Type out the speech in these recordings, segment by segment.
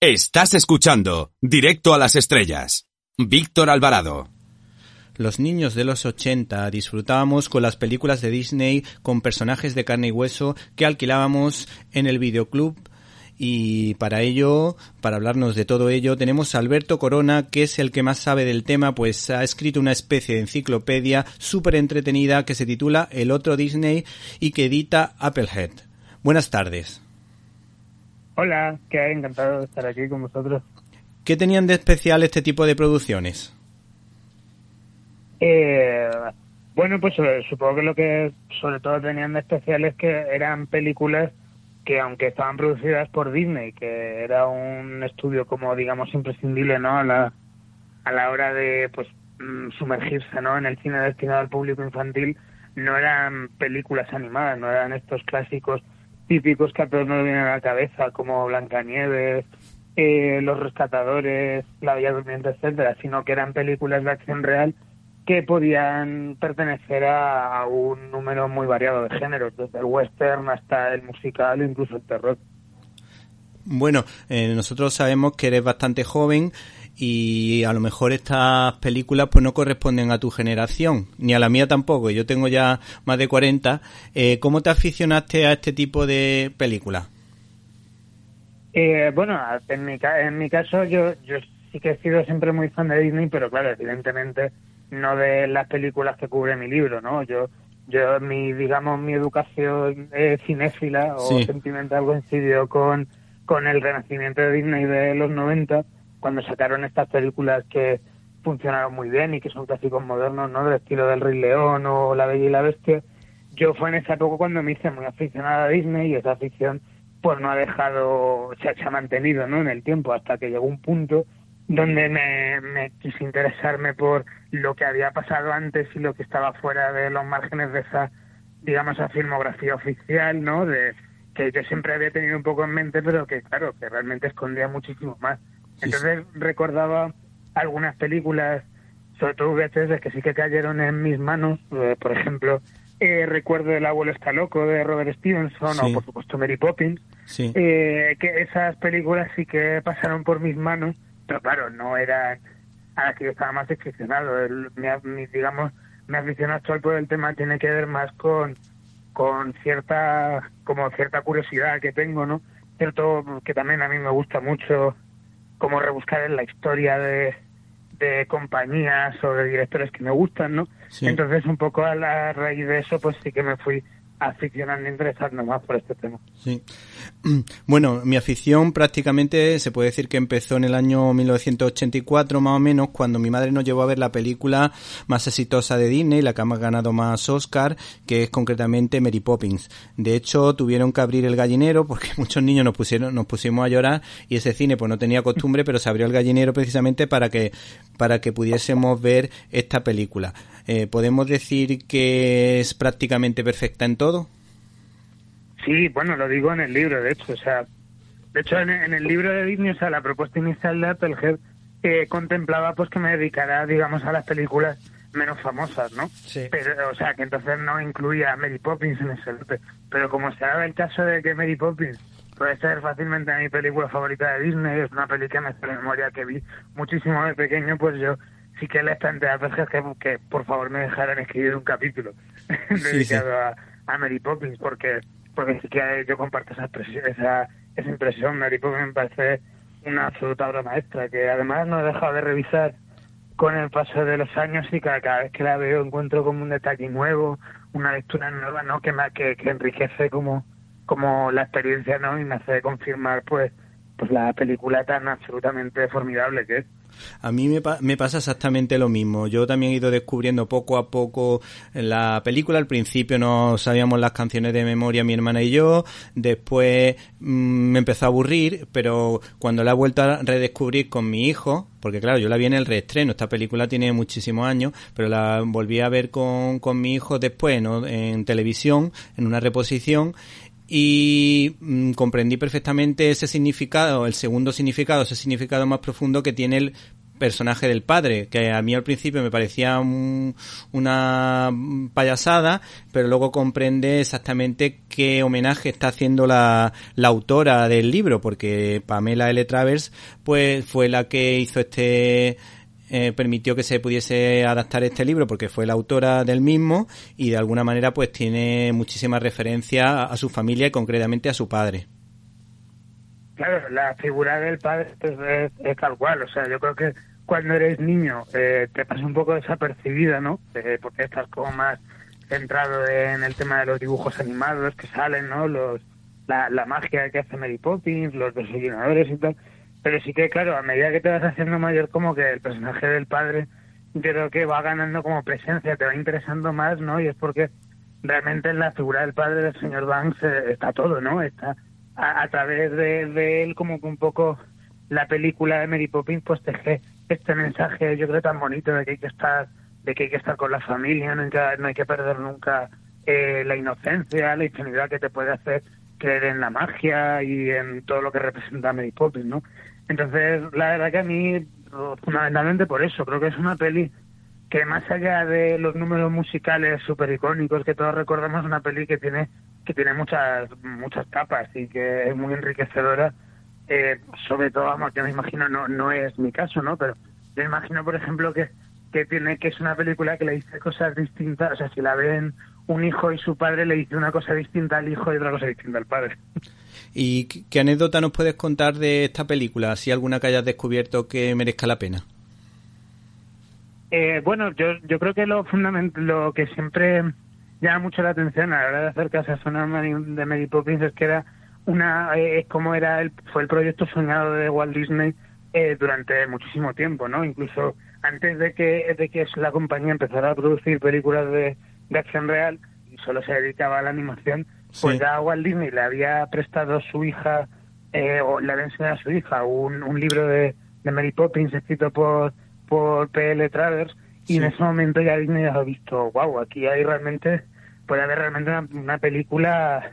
Estás escuchando Directo a las Estrellas. Víctor Alvarado. Los niños de los 80 disfrutábamos con las películas de Disney con personajes de carne y hueso que alquilábamos en el videoclub y para ello, para hablarnos de todo ello, tenemos a Alberto Corona, que es el que más sabe del tema, pues ha escrito una especie de enciclopedia súper entretenida que se titula El otro Disney y que edita Applehead. Buenas tardes. Hola, que encantado de estar aquí con vosotros. ¿Qué tenían de especial este tipo de producciones? Eh, bueno, pues eh, supongo que lo que sobre todo tenían de especial es que eran películas que aunque estaban producidas por Disney, que era un estudio como digamos imprescindible, ¿no? A la, a la hora de pues mm, sumergirse, ¿no? En el cine destinado al público infantil, no eran películas animadas, no eran estos clásicos típicos que a todos nos vienen a la cabeza, como Blancanieves, eh, Los Rescatadores, La Bella Durmiente, etcétera, sino que eran películas de acción real que podían pertenecer a, un número muy variado de géneros, desde el western hasta el musical, incluso el terror. Bueno, eh, nosotros sabemos que eres bastante joven y a lo mejor estas películas pues no corresponden a tu generación, ni a la mía tampoco. Yo tengo ya más de 40. Eh, ¿Cómo te aficionaste a este tipo de películas? Eh, bueno, en mi, en mi caso yo, yo sí que he sido siempre muy fan de Disney, pero claro, evidentemente no de las películas que cubre mi libro, ¿no? Yo, yo mi, digamos, mi educación cinéfila o sentimental coincidió con, con el renacimiento de Disney de los 90, cuando sacaron estas películas que funcionaron muy bien y que son clásicos modernos, ¿no? Del estilo del Rey León o La Bella y la Bestia. Yo fue en esa época cuando me hice muy aficionada a Disney y esa afición pues no ha dejado, se, ha mantenido, ¿no? En el tiempo hasta que llegó un punto donde me, me, quise interesarme por lo que había pasado antes y lo que estaba fuera de los márgenes de esa, digamos, esa filmografía oficial, ¿no? De que yo siempre había tenido un poco en mente, pero que, claro, que realmente escondía muchísimo más. Entonces recordaba algunas películas, sobre todo VHS, que sí que cayeron en mis manos, eh, por ejemplo, eh, recuerdo El abuelo está loco de Robert Stevenson o por supuesto Mary Poppins, eh, que esas películas sí que pasaron por mis manos pero claro, no era a las que yo estaba más aficionado. El, mi, digamos, mi afición actual por el tema tiene que ver más con, con cierta, como cierta curiosidad que tengo, ¿no? Cierto que también a mí me gusta mucho como rebuscar en la historia de, de compañías o de directores que me gustan, ¿no? Entonces, un poco a la raíz de eso, pues sí que me fui aficionando interesarnos más por este tema. Sí. Bueno, mi afición prácticamente se puede decir que empezó en el año 1984 más o menos cuando mi madre nos llevó a ver la película más exitosa de Disney, la que ha ganado más Oscar, que es concretamente Mary Poppins. De hecho, tuvieron que abrir el gallinero porque muchos niños nos pusieron nos pusimos a llorar y ese cine pues no tenía costumbre, pero se abrió el gallinero precisamente para que para que pudiésemos ver esta película. Eh, ¿Podemos decir que es prácticamente perfecta en todo? Sí, bueno, lo digo en el libro, de hecho, o sea, de hecho en, el libro de Disney, o sea, la propuesta inicial de Applehead eh, contemplaba pues que me dedicara, digamos, a las películas menos famosas, ¿no? Sí. Pero, o sea, que entonces no incluía a Mary Poppins en ese lote. Pero como se daba el caso de que Mary Poppins puede ser fácilmente mi película favorita de Disney, es una película de memoria que vi muchísimo de pequeño, pues yo sí que les planteé a que, que por favor me dejaran escribir un capítulo dedicado A, a Mary Poppins, porque porque sí que yo comparto esa, esa, esa impresión. Mary Poppins me parece una absoluta obra maestra, que además no he dejado de revisar con el paso de los años y cada, cada vez que la veo encuentro como un detalle nuevo, una lectura nueva, ¿no? Que, que, que enriquece como, como la experiencia, ¿no? Y me hace confirmar, pues, pues la película tan absolutamente formidable que es. A mí me, me, pasa exactamente lo mismo. Yo también he ido descubriendo poco a poco la película. Al principio no sabíamos las canciones de memoria mi hermana y yo. Después mm, me empezó a aburrir, pero cuando la he vuelto a redescubrir con mi hijo, porque claro, yo la vi en el reestreno, esta película tiene muchísimos años, pero la volví a ver con, con mi hijo después ¿no? en televisión, en una reposición, y mm, comprendí perfectamente ese significado, el segundo significado, ese significado más profundo que tiene el personaje del padre, que a mí al principio me parecía una payasada, pero luego comprende exactamente qué homenaje está haciendo la, la autora del libro, porque Pamela L. Travers pues fue la que hizo este eh, permitió que se pudiese adaptar este libro porque fue la autora del mismo y de alguna manera pues tiene muchísima referencia a su familia y concretamente a su padre. Claro, la figura del padre es, tal cual, o sea, yo creo que cuando eres niño eh, te pasa un poco desapercibida, ¿no? Eh, porque estás como más centrado en el tema de los dibujos animados que salen, ¿no? Los, la, la magia que hace Mary Poppins, los desayunadores y tal pero sí que, claro, a medida que te vas haciendo mayor, como que el personaje del padre, yo creo que va ganando como presencia, te va interesando más, ¿no? Y es porque realmente en la figura del padre del señor Banks eh, está todo, ¿no? Está a, través de, él como que un poco la película de Mary Poppins pues teje este mensaje, yo creo, tan bonito de que hay que estar de que hay que estar con la familia, no hay que, no hay que perder nunca eh, la inocencia, la ingenuidad que te puede hacer creer en la magia y en todo lo que representa Mary Poppins, ¿no? Entonces, la verdad que a mí, fundamentalmente por eso, creo que es una peli que más allá de los números musicales súper icónicos que todos recordamos, es una peli que tiene que tiene muchas muchas capas y que es muy enriquecedora. Eh, sobre todo, vamos, que me imagino, no, no es mi caso, ¿no? Pero yo imagino, por ejemplo, que, que tiene que es una película que le dice cosas distintas, o sea, si la ven un hijo y su padre le dice una cosa distinta al hijo y otra cosa distinta al padre. ¿Y qué anécdota nos puedes contar de esta película? Si alguna que hayas descubierto que merezca la pena. Eh, bueno, yo, yo creo que lo fundamental, lo que siempre llama mucho la atención a la hora de hacer Casa de Mary Poppins es que era una, eh, es como era el, fue el proyecto soñado de Walt Disney eh, durante muchísimo tiempo, ¿no? Incluso antes de que, de que la compañía empezara a producir películas de, de acción real y solo se dedicaba a la animación, pues ya Walt Disney le había prestado a su hija, eh, o le había enseñado a su hija un, un libro de, de Mary Poppins escrito por, por P.L. Travers, y en ese momento ya Disney ha visto, wow, aquí hay realmente, puede haber realmente una, película,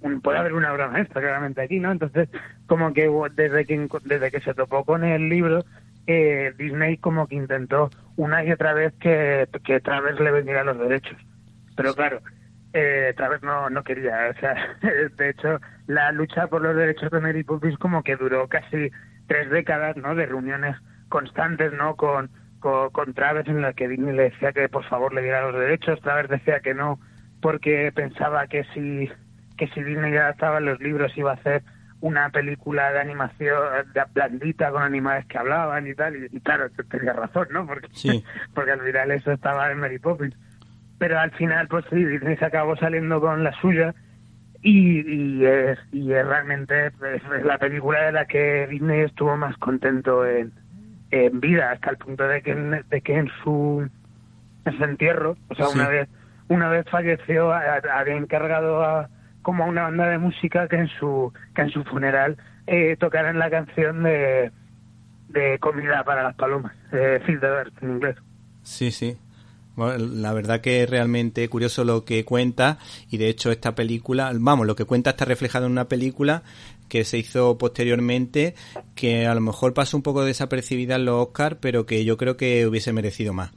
un, puede haber una obra maestra claramente aquí, ¿no? Entonces, como que desde que, desde que se topó con el libro, eh, Disney como que intentó una y otra vez que, que Travers le vendiera los derechos. Pero claro, eh, vez no, no quería. O sea, de hecho, la lucha por los derechos de Mary Poppins como que duró casi tres décadas, ¿no? De reuniones constantes, ¿no? Con, con, Travers en las que Disney le decía que por favor le diera los derechos. Travers decía que no porque pensaba que si, que si Disney en los libros iba a hacer una película de animación de blandita con animales que hablaban y tal. Y, claro, tenía razón, ¿no? Porque, porque al final eso estaba en Mary Poppins pero al final pues sí, Disney se acabó saliendo con la suya y, y, es, y es realmente pues, es la película de la que Disney estuvo más contento en, en vida hasta el punto de que de que en su en su entierro o sea una vez una vez falleció había encargado a como una banda de música que en su que en su funeral eh, tocaran la canción de de comida para las palomas eh, Feed en inglés sí sí la verdad que es realmente curioso lo que cuenta y de hecho esta película, vamos, lo que cuenta está reflejado en una película que se hizo posteriormente que a lo mejor pasó un poco desapercibida en los Oscars, pero que yo creo que hubiese merecido más.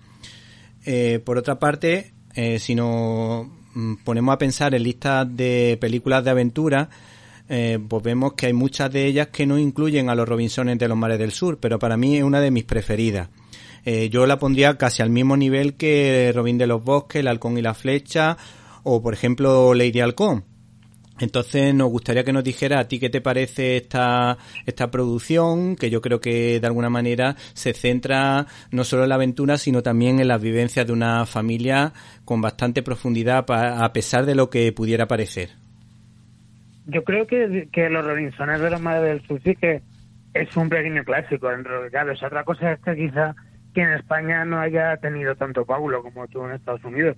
Eh, por otra parte, eh, si mm, ponemos a pensar en listas de películas de aventura, eh, pues vemos que hay muchas de ellas que no incluyen a los Robinsones de los Mares del Sur, pero para mí es una de mis preferidas. Eh, yo la pondría casi al mismo nivel que Robin de los Bosques, El Halcón y la Flecha, o por ejemplo Lady Halcón. Entonces nos gustaría que nos dijera a ti qué te parece esta, esta producción, que yo creo que de alguna manera se centra no solo en la aventura, sino también en las vivencias de una familia con bastante profundidad a pesar de lo que pudiera parecer. Yo creo que, que Los Robinsones de la Madre del Sur sí que es un pequeño clásico en realidad. Es otra cosa es que quizá que en España no haya tenido tanto Paulo como tú en Estados Unidos.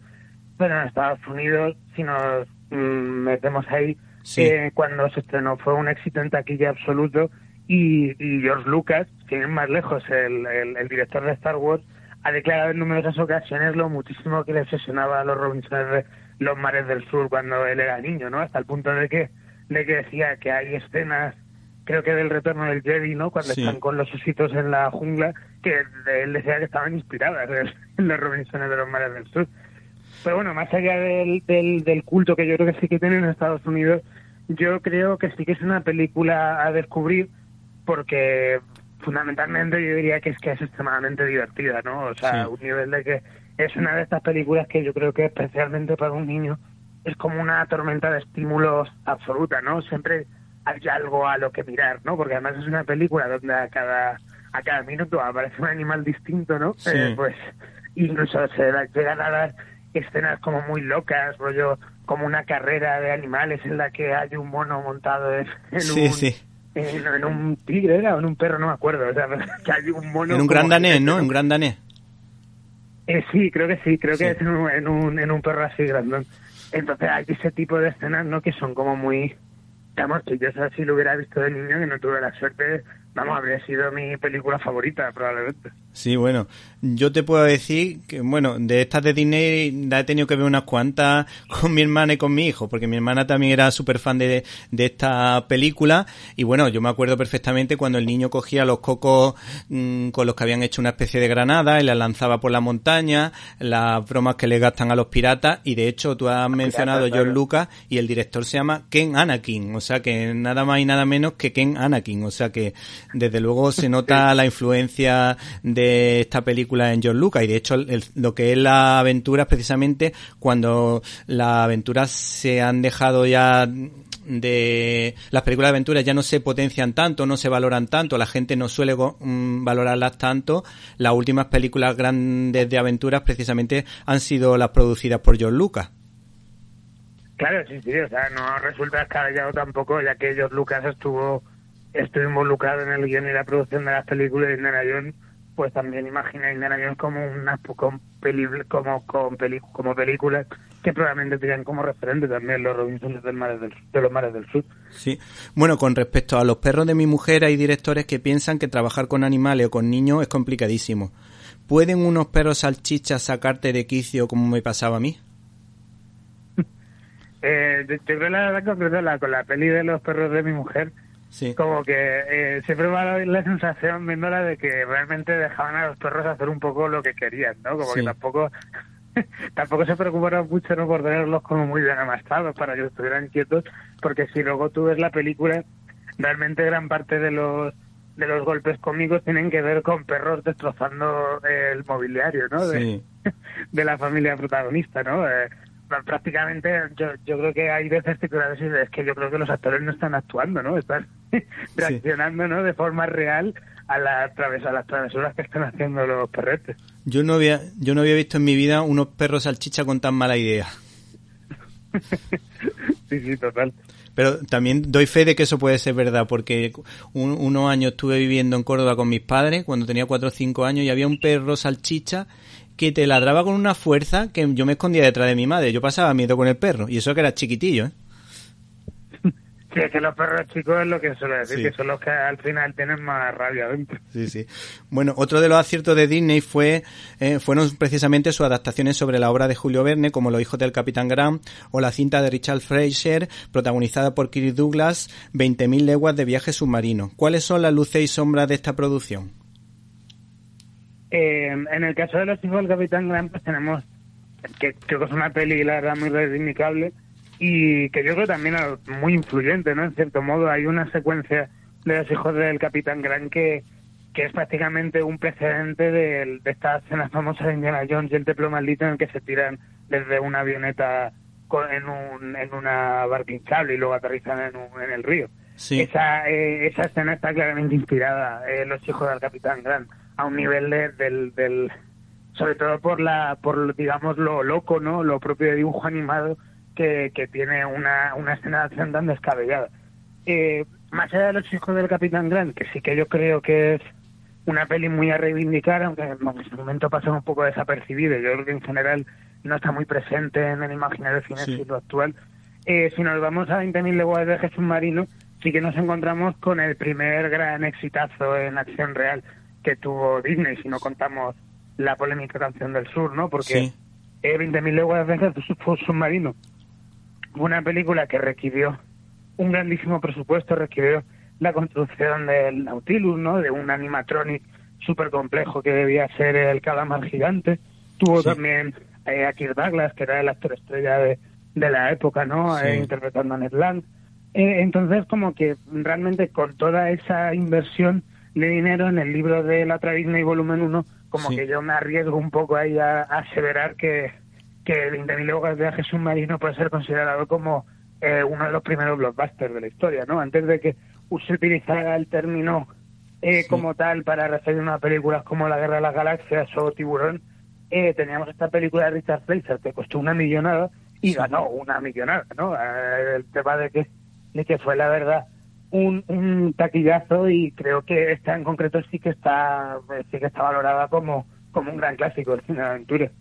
Pero en Estados Unidos, si nos metemos ahí, eh, cuando se estrenó fue un éxito en taquilla absoluto y, George Lucas, sin ir más lejos, el, el, director de Star Wars, ha declarado en numerosas ocasiones lo muchísimo que le obsesionaba a los Robinson de los mares del sur cuando él era niño, ¿no? Hasta el punto de que, de que decía que hay escenas creo que del retorno del Jedi, ¿no? Cuando están con los ositos en la jungla, que él decía que estaban inspiradas en los Robinsones de los Mares del Sur. Pero bueno, más allá del, del, del culto que yo creo que sí que tienen en Estados Unidos, yo creo que sí que es una película a descubrir porque fundamentalmente yo diría que es que es extremadamente divertida, ¿no? O sea, un nivel de que es una de estas películas que yo creo que especialmente para un niño es como una tormenta de estímulos absoluta, ¿no? Siempre hay algo a lo que mirar, ¿no? Porque además es una película donde a cada a cada minuto aparece un animal distinto, ¿no? Eh, pues incluso se llegan a dar escenas como muy locas, rollo como una carrera de animales en la que hay un mono montado en, un, En, un tigre o en un perro, no me acuerdo, o sea, que hay un mono... En un gran danés, ¿no? En un gran danés. Eh, sí, creo que sí, creo que es en un, en un, en un perro así grandón. Entonces hay ese tipo de escenas, ¿no? Que son como muy... Digamos, que yo si lo hubiera visto de niño, que no tuve la suerte vamos, habría sido mi película favorita probablemente. Sí, bueno, yo te puedo decir que, bueno, de estas de Disney he tenido que ver unas cuantas con mi hermana y con mi hijo, porque mi hermana también era súper fan de, de esta película. Y bueno, yo me acuerdo perfectamente cuando el niño cogía los cocos mm, con los que habían hecho una especie de granada y las lanzaba por la montaña, las bromas que le gastan a los piratas. Y de hecho tú has mencionado a John Lucas y el director se llama Ken Anakin, o sea que nada más y nada menos que Ken Anakin, o sea que desde luego se nota la influencia de esta película en John Lucas y de hecho lo que es la aventura es precisamente cuando las aventuras se han dejado ya de las películas de aventuras ya no se potencian tanto, no se valoran tanto, la gente no suele mm, valorarlas tanto. Las últimas películas grandes de aventuras precisamente han sido las producidas por John Lucas. Claro, sí, sí, o sea, no resulta descabellado tampoco, ya que George Lucas estuvo estoy involucrado en el guion y la producción de las películas de Indiana Jones, pues también imagina Indiana Jones como una como, como, como películas que probablemente tengan como referente también los Robinson del mares del, de los mares del sur. Sí, bueno, con respecto a los perros de mi mujer, hay directores que piensan que trabajar con animales o con niños es complicadísimo. ¿Pueden unos perros salchichas sacarte de quicio como me pasaba a mí? eh, yo creo la verdad la, con la peli de los perros de mi mujer, como que eh, siempre me da la sensación viéndola de que realmente dejaban a los perros hacer un poco lo que querían, ¿no? Como que tampoco tampoco se preocuparon mucho no por tenerlos como muy bien amastados para que estuvieran quietos, porque si luego tú ves la película, realmente gran parte de los de los golpes cómicos tienen que ver con perros destrozando el mobiliario, ¿no? De, de la familia protagonista, ¿no? Eh, prácticamente yo, yo creo que hay veces que es que yo creo que los actores no están actuando, ¿no? Están reaccionando, ¿no? De forma real a, la, a las travesuras que están haciendo los perretes. Yo no había, yo no había visto en mi vida unos perros salchicha con tan mala idea. sí, sí, total. Pero también doy fe de que eso puede ser verdad, porque unos años estuve viviendo en Córdoba con mis padres, cuando tenía cuatro o cinco años, y había un perro salchicha que te ladraba con una fuerza que yo me escondía detrás de mi madre. Yo pasaba miedo con el perro. Y eso que era chiquitillo, ¿eh? Sí, es que los perros chicos es lo que suele decir, que son los que al final tienen más rabia dentro. Sí, sí. Bueno, otro de los aciertos de Disney fue eh, fueron precisamente sus adaptaciones sobre la obra de Julio Verne, como Los hijos del Capitán Grant, o la cinta de Richard Fraser, protagonizada por Kirk Douglas, 20.000 leguas de viaje submarino. ¿Cuáles son las luces y sombras de esta producción? Eh, en el caso de los hijos del Capitán Grant, pues tenemos que creo que es una peli, la verdad, muy reivindicable y que yo creo también muy influyente, ¿no? En cierto modo, hay una secuencia de los hijos del Capitán Grant que, que es prácticamente un precedente de, de esta escena famosa de Indiana Jones y el templo maldito en el que se tiran desde una avioneta en, un, en una barca hinchable y luego aterrizan en, un, en el río. Esa, eh, esa escena está claramente inspirada en Los hijos del Capitán Grant a un nivel del, del sobre todo por la por digamos lo loco no lo propio de dibujo animado que, que tiene una, una escena de acción tan descabellada. Eh, más allá de los hijos del Capitán Grant que sí que yo creo que es una peli muy a reivindicar aunque en ese momento pasa un poco desapercibido yo creo que en general no está muy presente en el imaginario cinéfilo actual. Eh, si nos vamos a 20.000 leguas de viaje submarino sí que nos encontramos con el primer gran exitazo en acción real que tuvo Disney, si no contamos la polémica canción del sur, ¿no? Porque eh, 20.000 leguas de viaje submarino. Una película que requirió un grandísimo presupuesto, requirió la construcción del Nautilus, ¿no? De un animatronic súper complejo que debía ser el calamar gigante. Tuvo también eh, a Kirk Douglas, que era el actor estrella de, de la época, ¿no? Eh, interpretando a Ned Land. Eh, entonces, como que realmente con toda esa inversión de dinero en el libro de la Disney volumen 1, como que yo me arriesgo un poco ahí a, aseverar que, que el 20.000 horas de viaje submarino puede ser considerado como eh, uno de los primeros blockbusters de la historia, ¿no? Antes de que se utilizara el término eh, como tal para referir a películas como La Guerra de las Galaxias o Tiburón, eh, teníamos esta película de Richard Fleischer que costó una millonada y ganó una millonada, ¿no? Eh, el tema de que, de que fue la verdad un, un taquillazo y creo que esta en concreto sí que está sí que está valorada como, como un gran clásico de aventura.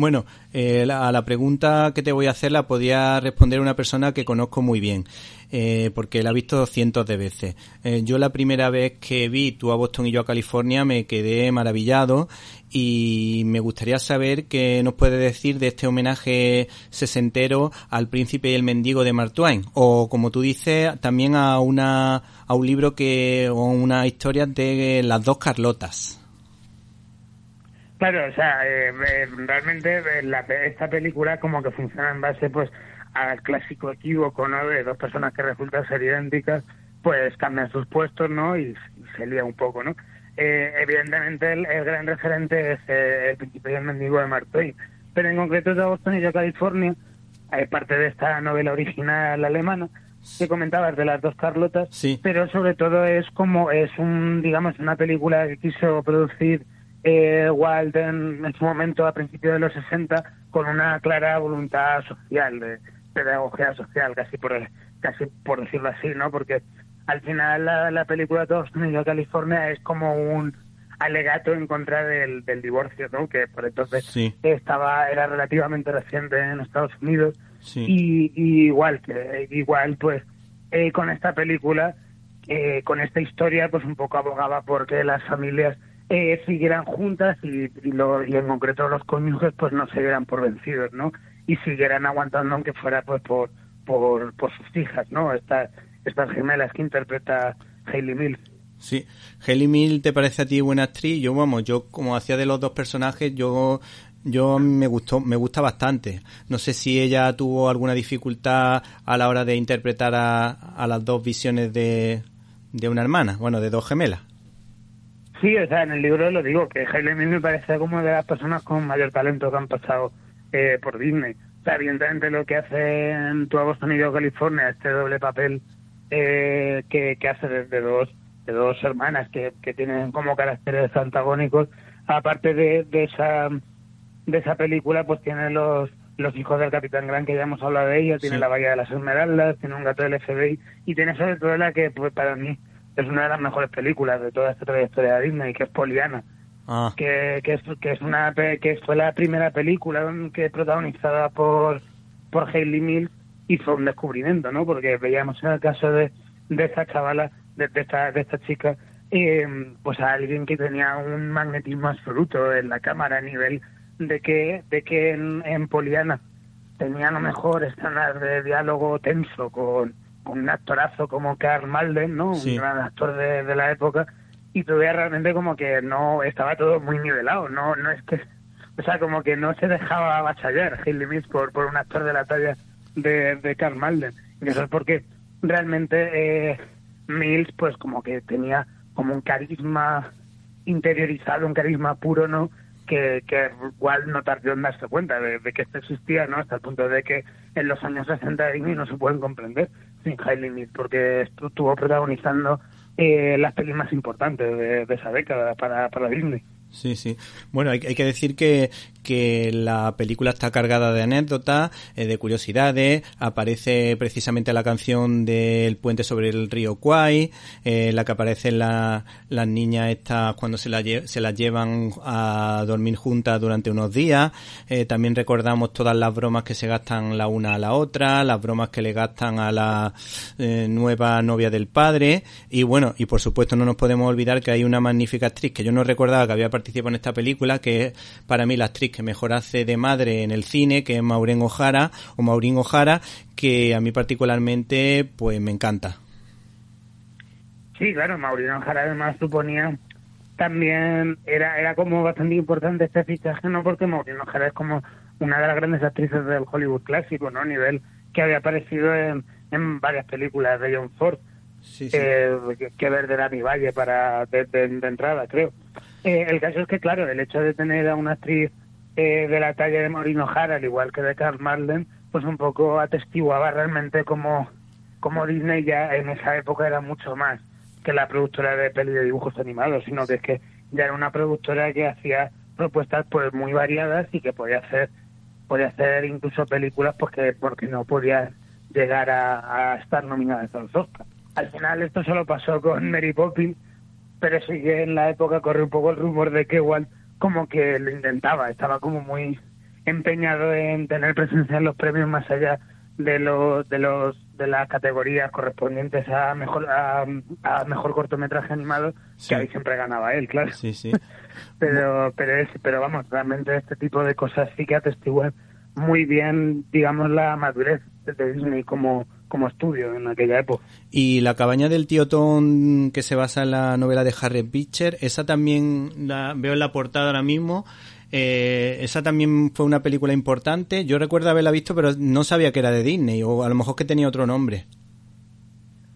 Bueno, eh, a la pregunta que te voy a hacer la podía responder una persona que conozco muy bien, eh, porque la he visto cientos de veces. Eh, yo la primera vez que vi tú a Boston y yo a California me quedé maravillado y me gustaría saber qué nos puede decir de este homenaje sesentero al príncipe y el mendigo de Mark Twain, o como tú dices, también a una a un libro que o una historia de las dos Carlotas. Claro, o sea, eh, eh, realmente eh, la, esta película como que funciona en base pues al clásico equívoco, ¿no? De dos personas que resultan ser idénticas, pues cambian sus puestos, ¿no? Y, se lía un poco, ¿no? evidentemente el, gran referente es el principio del mendigo de Mark Twain, pero en concreto de Boston y de California, hay parte de esta novela original alemana que comentabas de las dos Carlotas, sí. pero sobre todo es como es un digamos una película que quiso producir eh, Walt en, su momento a principios de los 60 con una clara voluntad social, de pedagogía social, casi por casi por decirlo así, ¿no? Porque al final la, la película Todos Unidos California es como un alegato en contra del, del divorcio, ¿no? Que por entonces estaba era relativamente reciente en Estados Unidos y, igual que igual pues eh, con esta película eh, con esta historia pues un poco abogaba porque las familias eh, siguieran juntas y, y, en concreto los cónyuges pues no se dieran por vencidos, ¿no? Y siguieran aguantando aunque fuera pues por, por, por sus hijas, ¿no? Estas, estas gemelas que interpreta Hayley Mills. Sí, Hayley Mills te parece a ti buena actriz, yo vamos, yo como hacía de los dos personajes, yo yo me gustó, me gusta bastante. No sé si ella tuvo alguna dificultad a la hora de interpretar a, a las dos visiones de, de una hermana, bueno, de dos gemelas. Sí, o sea, en el libro lo digo, que Hailey me parece como de las personas con mayor talento que han pasado eh, por Disney. O sea, evidentemente lo que hace en Tu Boston y yo California, este doble papel eh, que, que hace de, dos de dos hermanas que, que tienen como caracteres antagónicos, aparte de, de esa de esa película, pues tiene los los hijos del Capitán Gran, que ya hemos hablado de ella, tiene la Bahía de las Esmeraldas, tiene un gato del FBI y tiene sobre todo la que pues para mí es una de las mejores películas de toda esta trayectoria de Disney, que es Poliana. Ah. Que, que, es, que es una que fue la primera película que protagonizada por por Hayley Mills y fue un descubrimiento, ¿no? Porque veíamos en el caso de, de esta chavala, de, esta de esta chica, eh, pues a alguien que tenía un magnetismo absoluto en la cámara a nivel de que de que en, en Poliana tenía a lo mejor escenas de diálogo tenso con un actorazo como Carl Malden, ¿no? Un gran actor de, la época, y tú realmente como que no estaba todo muy nivelado, no no es que, o sea, como que no se dejaba avasallar Hayley Mills por, por un actor de la talla de, de Carl Malden. Y eso es porque realmente eh, Mills, pues como que tenía como un carisma interiorizado, un carisma puro, ¿no? Que, que igual no tardó en darse cuenta de, que esto existía, ¿no? Hasta el punto de que en los años 60 de Disney no se pueden comprender sin Hailey Mills, porque estuvo protagonizando eh, las pelis más importantes de, de esa década para, para Disney. Sí, sí. Bueno, hay, hay, que decir que, que la película está cargada de anécdotas, eh, de curiosidades. Aparece precisamente la canción del puente sobre el río Kwai, eh, la que aparecen la, las niñas estas cuando se, la, se las llevan a dormir juntas durante unos días. Eh, también recordamos todas las bromas que se gastan la una a la otra, las bromas que le gastan a la eh, nueva novia del padre. Y bueno, y por supuesto no nos podemos olvidar que hay una magnífica actriz que yo no recordaba que había participa en esta película, que es para mí la actriz que mejor hace de madre en el cine, que es Maureen O'Hara, o Maureen O'Hara, que a mí particularmente pues me encanta. Sí, claro, Maureen O'Hara además suponía también era era como bastante importante este fichaje, no porque Maureen O'Hara es como una de las grandes actrices del Hollywood clásico, ¿no? A nivel que había aparecido en, en varias películas de John Ford. Eh, que, ver de Dani Valle para de, entrada, creo. Eh, el caso es que, claro, el hecho de tener a una actriz eh, de la talla de Maureen O'Hara, al igual que de Carl Marlen, pues un poco atestiguaba realmente como, como Disney ya en esa época era mucho más que la productora de peli de dibujos animados, sino que es que ya era una productora que hacía propuestas pues muy variadas y que podía hacer podía hacer incluso películas porque porque no podía llegar a, estar nominadas a los Oscars. Al final esto solo pasó con Mary Poppins, pero sí que en la época corrió un poco el rumor de que igual como que lo intentaba, estaba como muy empeñado en tener presencia en los premios más allá de los de los de las categorías correspondientes a mejor a, a mejor cortometraje animado Sí. que ahí siempre ganaba él claro Sí, sí. pero pero es pero vamos realmente este tipo de cosas sí que atestiguan muy bien digamos la madurez de Disney como como estudio en aquella época Y la cabaña del tío Tom, que se basa en la novela de Harry Beecher, esa también la veo en la portada ahora mismo. Eh, esa también fue una película importante. Yo recuerdo haberla visto, pero no sabía que era de Disney, o a lo mejor que tenía otro nombre.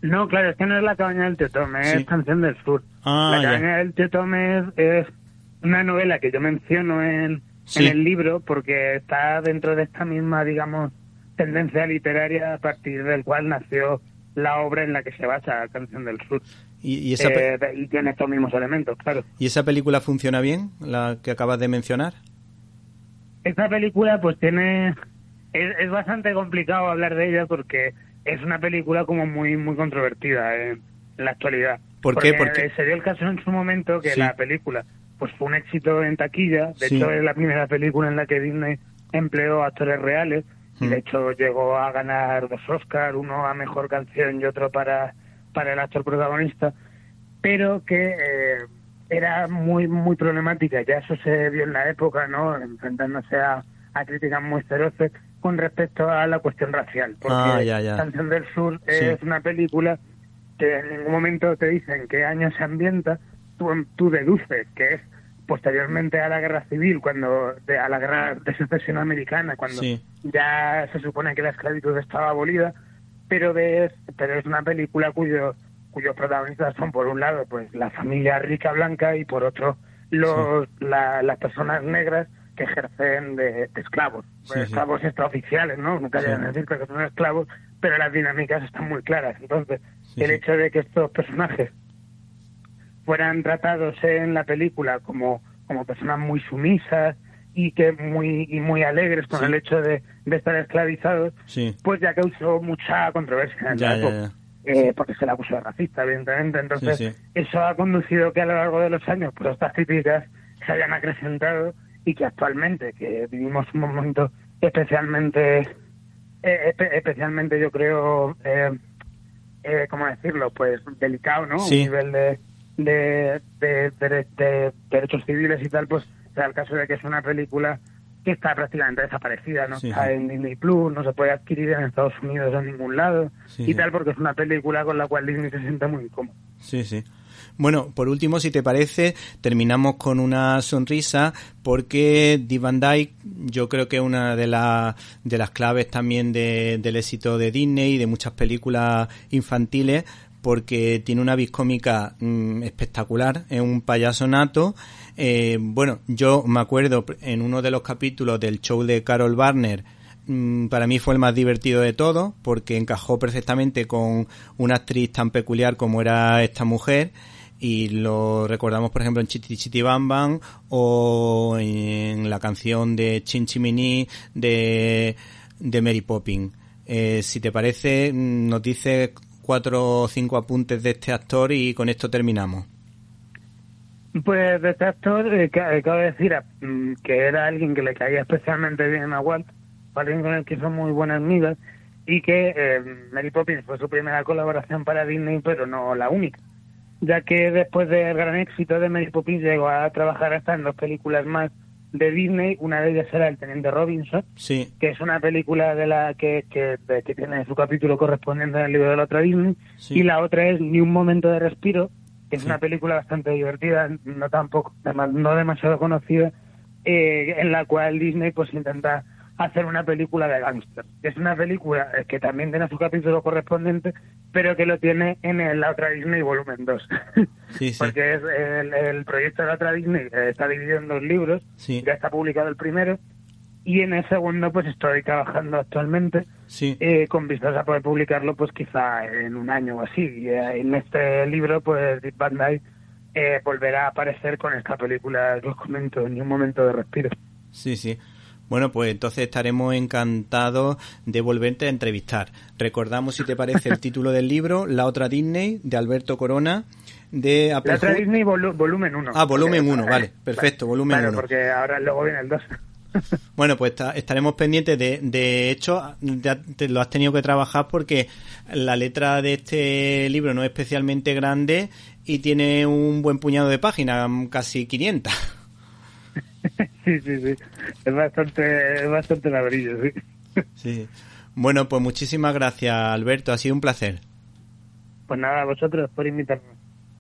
no claro es que no es la cabaña del tío Tom es Sí. canción del sur Ah, la ya. cabaña del tío Tom es, es una novela que yo menciono en, Sí. en el libro porque está dentro de esta misma digamos tendencia literaria a partir del cual nació la obra en la que se basa Canción del Sur Y, y esa, pe- Eh, y tiene estos mismos elementos claro ¿Y esa película funciona bien, la que acabas de mencionar? Esta película pues tiene... Es, es bastante complicado hablar de ella porque es una película como muy muy controvertida en, en la actualidad. ¿Por qué? Porque Porque- se dio el caso en su momento que Sí. la película pues fue un éxito en taquilla. De Sí. hecho es la primera película en la que Disney empleó actores reales. Y Mm. de hecho llegó a ganar dos Oscars, uno a Mejor Canción y otro para, para el actor protagonista. Pero que... eh, era muy muy problemática, ya eso se vio en la época, ¿no? Enfrentándose a, a críticas muy feroces con respecto a la cuestión racial. Porque Ah, ya, ya. Canción del Sur Sí. es una película que en ningún momento te dicen qué año se ambienta, tú, tú deduces que es posteriormente a la guerra civil, cuando de- a la guerra de secesión americana, cuando Sí. ya se supone que la esclavitud estaba abolida, pero ves, pero es una película cuyo cuyos protagonistas son por un lado pues la familia rica blanca y por otro los la- las personas negras que ejercen de, de esclavos, Sí, sí. esclavos extraoficiales, ¿no? Nunca llegan a decir que son esclavos, pero las dinámicas están muy claras. Entonces, el hecho de que estos personajes fueran tratados en la película como, como personas muy sumisas y que muy y muy alegres con Sí. el hecho de, de estar esclavizados, Sí. pues ya causó mucha controversia en Ya, ya. Eh, porque se le acusó de racista, evidentemente. Entonces, Sí, eso ha conducido que a lo largo de los años pues estas críticas se hayan acrecentado y que actualmente, que vivimos un momento especialmente, eh, espe- especialmente yo creo, eh, eh, ¿cómo decirlo? Pues delicado, ¿no? Sí. A nivel de, de, de, de- de derechos civiles y tal, pues se da el caso de que es una película que está prácticamente desaparecida, no Sí, está sí. en Disney Plus, no se puede adquirir en Estados Unidos en ningún lado Sí, y tal, porque es una película con la cual Disney se siente muy incómodo. Sí, sí. Bueno, por último, si te parece, terminamos con una sonrisa porque Dick Van Dyke yo creo que es una de, las de las claves también de- del éxito de Disney y de muchas películas infantiles porque tiene una vis cómica mm, espectacular, es un payaso nato. Eh, bueno, yo me acuerdo en uno de los capítulos del show de Carol Barner, mm, para mí fue el más divertido de todos porque encajó perfectamente con una actriz tan peculiar como era esta mujer y lo recordamos por ejemplo en Chiti Chiti Bam Bam o en la canción de Chin Chimini de, Mary Poppins. Eh, si te parece, mm, nos dices cuatro o cinco apuntes de este actor y con esto terminamos. Pues de este actor, eh, ca- acabo de decir ah, mm, que era alguien que le caía especialmente bien a Walt, alguien con el que son muy buenas amigas, y que eh, Mary Poppins fue su primera colaboración para Disney, pero no la única, ya que después del gran éxito de Mary Poppins llegó a trabajar hasta en dos películas más de Disney. Una de ellas era El Teniente Robinson, Sí, que es una película de la que, que, tiene su capítulo correspondiente al libro de la otra Disney. Sí. Y la otra es Ni un momento de respiro, que es Sí. una película bastante divertida, no tampoco, no demasiado conocida, eh, en la cual Disney pues intenta hacer una película de gángster. Es una película eh, que también tiene su capítulo correspondiente, pero que lo tiene en el- la otra Disney volumen 2. Sí, sí. Porque es el, el proyecto de la otra Disney eh, está dividido en dos libros, Sí. ya está publicado el primero, y en el segundo pues estoy trabajando actualmente eh, con vistas a poder publicarlo pues quizá en un año o así. Y eh, en este libro pues Van Dyke eh, volverá a aparecer con esta película que os comento, Ni un momento de respiro. Sí, sí. Bueno, pues entonces estaremos encantados de volverte a entrevistar. Recordamos, si te parece, el título del libro, La otra Disney, de Alberto Corona, de La otra Disney volu- volumen 1. Ah, volumen uno, vale, perfecto, volumen claro, uno. porque ahora luego viene el 2. Bueno, pues está- estaremos pendientes. De, de hecho, ya te lo has tenido que trabajar porque la letra de este libro no es especialmente grande y tiene un buen puñado de páginas, casi 500. sí, sí, sí. Es bastante, es bastante labrillo, sí. Sí. Bueno, pues muchísimas gracias, Alberto. Ha sido un placer. Pues nada, a vosotros por invitarme.